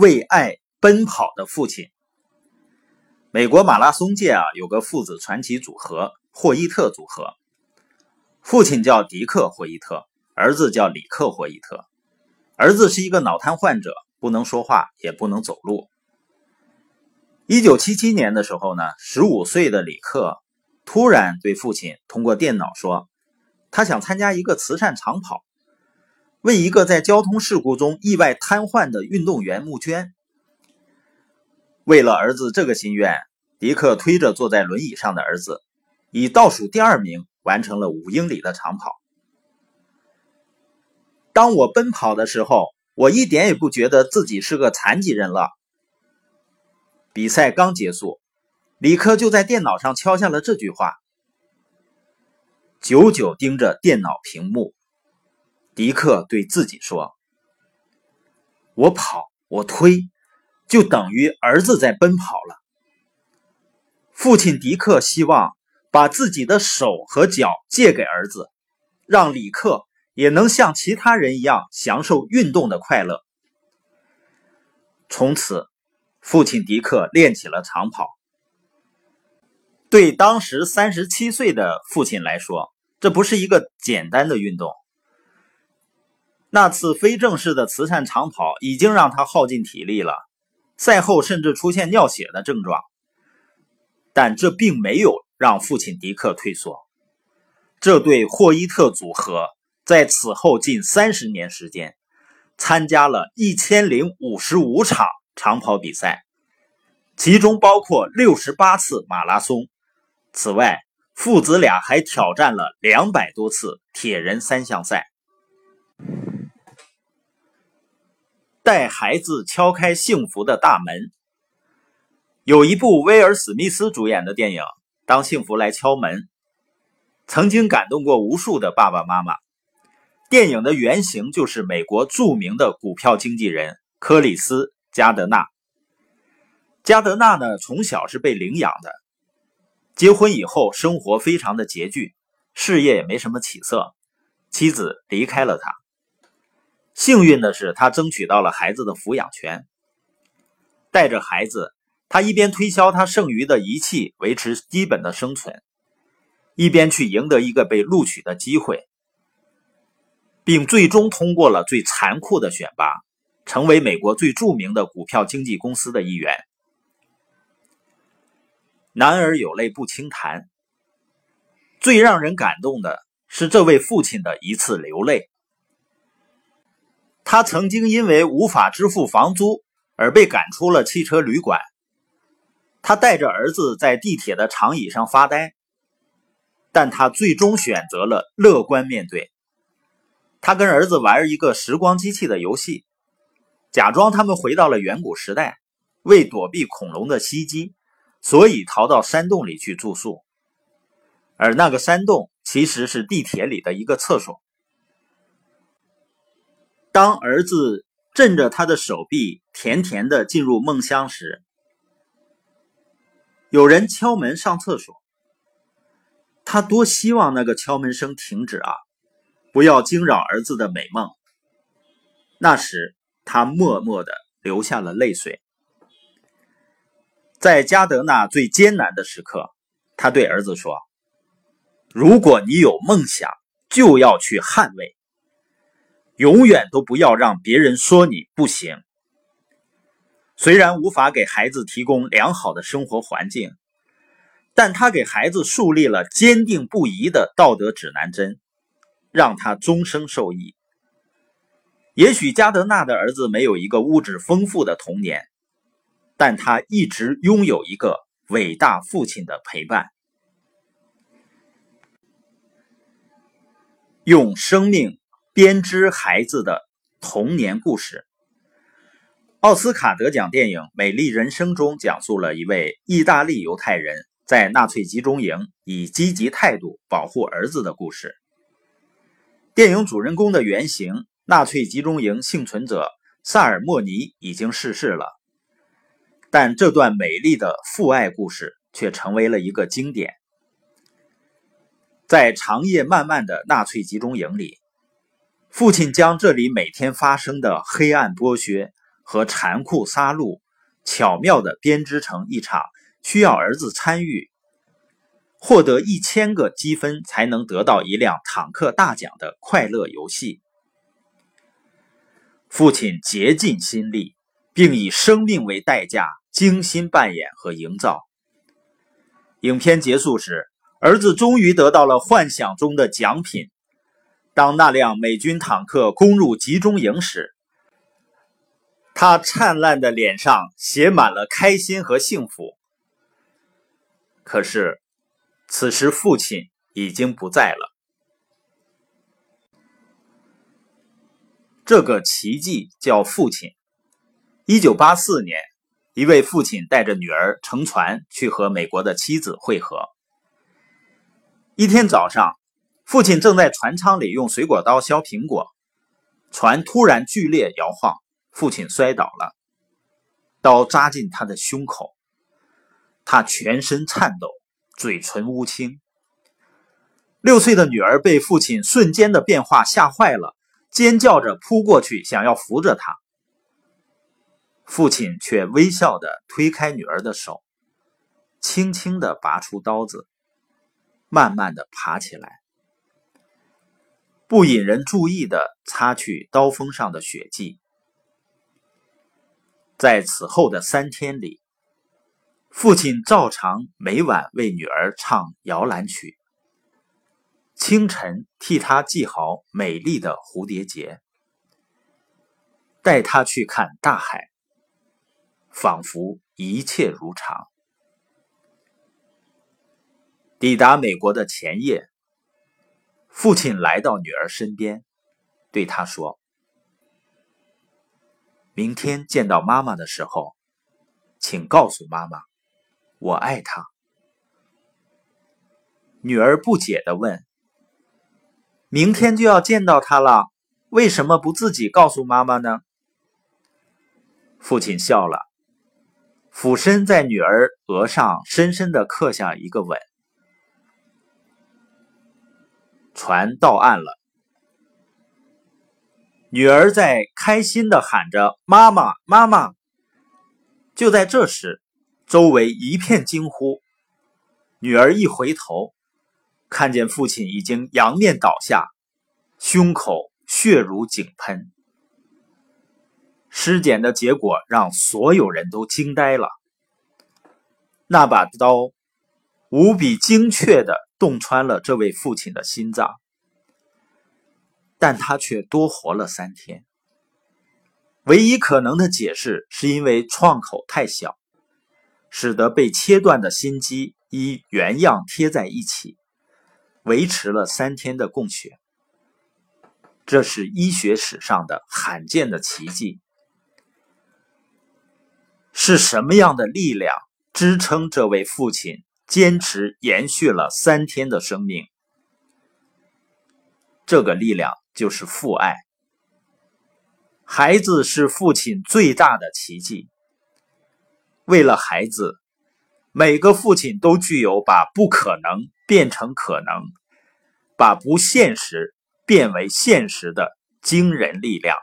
为爱奔跑的父亲。美国马拉松界啊，有个父子传奇组合——霍伊特组合。父亲叫迪克·霍伊特，儿子叫里克·霍伊特。儿子是一个脑瘫患者，不能说话，也不能走路。一九七七年的时候呢，十五岁的里克突然对父亲通过电脑说，他想参加一个慈善长跑，为一个在交通事故中意外瘫痪的运动员募捐。为了儿子这个心愿，迪克推着坐在轮椅上的儿子，以倒数第二名完成了五英里的长跑。当我奔跑的时候，我一点也不觉得自己是个残疾人了。比赛刚结束，李克就在电脑上敲下了这句话。久久盯着电脑屏幕，迪克对自己说：“我跑，我推，就等于儿子在奔跑了。”父亲迪克希望把自己的手和脚借给儿子，让李克。也能像其他人一样享受运动的快乐。从此，父亲迪克练起了长跑。对当时三十七岁的父亲来说，这不是一个简单的运动。那次非正式的慈善长跑已经让他耗尽体力了，赛后甚至出现尿血的症状。但这并没有让父亲迪克退缩。这对霍伊特组合。在此后近三十年时间，参加了一千零五十五场长跑比赛，其中包括六十八次马拉松。此外，父子俩还挑战了两百多次铁人三项赛。带孩子敲开幸福的大门。有一部威尔·史密斯主演的电影《当幸福来敲门》，曾经感动过无数的爸爸妈妈。电影的原型就是美国著名的股票经纪人克里斯·加德纳。加德纳呢，从小是被领养的，结婚以后生活非常的拮据，事业也没什么起色，妻子离开了他。幸运的是，他争取到了孩子的抚养权。带着孩子，他一边推销他剩余的仪器维持基本的生存，一边去赢得一个被录取的机会。并最终通过了最残酷的选拔，成为美国最著名的股票经纪公司的一员。男儿有泪不轻弹，最让人感动的是这位父亲的一次流泪。他曾经因为无法支付房租而被赶出了汽车旅馆，他带着儿子在地铁的长椅上发呆，但他最终选择了乐观面对。他跟儿子玩一个时光机器的游戏，假装他们回到了远古时代，为躲避恐龙的袭击，所以逃到山洞里去住宿。而那个山洞其实是地铁里的一个厕所。当儿子枕着他的手臂，甜甜的进入梦乡时，有人敲门上厕所。他多希望那个敲门声停止啊！不要惊扰儿子的美梦。那时，他默默的流下了泪水。在加德纳最艰难的时刻，他对儿子说：“如果你有梦想，就要去捍卫，永远都不要让别人说你不行。”虽然无法给孩子提供良好的生活环境，但他给孩子树立了坚定不移的道德指南针。让他终生受益。也许加德纳的儿子没有一个物质丰富的童年，但他一直拥有一个伟大父亲的陪伴。用生命编织孩子的童年故事。奥斯卡得奖电影《美丽人生》中讲述了一位意大利犹太人在纳粹集中营以积极态度保护儿子的故事。电影主人公的原型——纳粹集中营幸存者萨尔莫尼已经逝世了，但这段美丽的父爱故事却成为了一个经典。在长夜漫漫的纳粹集中营里，父亲将这里每天发生的黑暗剥削和残酷杀戮，巧妙地编织成一场需要儿子参与、获得一千个积分才能得到一辆坦克大奖的快乐游戏。父亲竭尽心力，并以生命为代价精心扮演和营造。影片结束时，儿子终于得到了幻想中的奖品。当那辆美军坦克攻入集中营时，他灿烂的脸上写满了开心和幸福。可是，此时父亲已经不在了。这个奇迹叫父亲。一九八四年。一位父亲带着女儿乘船去和美国的妻子会合。一天早上，父亲正在船舱里用水果刀削苹果，船突然剧烈摇晃，父亲摔倒了，刀扎进他的胸口，他全身颤抖，嘴唇乌青。六岁的女儿被父亲瞬间的变化吓坏了，尖叫着扑过去，想要扶着他。父亲却微笑的推开女儿的手，轻轻的拔出刀子，慢慢的爬起来，不引人注意的擦去刀锋上的血迹。在此后的三天里，父亲照常每晚为女儿唱摇篮曲，清晨替她系好美丽的蝴蝶结，带她去看大海。仿佛一切如常。抵达美国的前夜，父亲来到女儿身边，对她说：“明天见到妈妈的时候，请告诉妈妈，我爱她。”女儿不解的问：“明天就要见到她了，为什么不自己告诉妈妈呢？”父亲笑了。俯身在女儿额上深深的刻下一个吻。船到岸了，女儿在开心的喊着“妈妈，妈妈”。就在这时，周围一片惊呼。女儿一回头，看见父亲已经仰面倒下，胸口血如井喷。尸检的结果让所有人都惊呆了。那把刀无比精确的洞穿了这位父亲的心脏，但他却多活了三天。唯一可能的解释是因为创口太小，使得被切断的心肌依原样贴在一起，维持了三天的供血。这是医学史上的罕见的奇迹。是什么样的力量支撑这位父亲坚持延续了三天的生命？这个力量就是父爱。孩子是父亲最大的奇迹。为了孩子，每个父亲都具有把不可能变成可能，把不现实变为现实的惊人力量。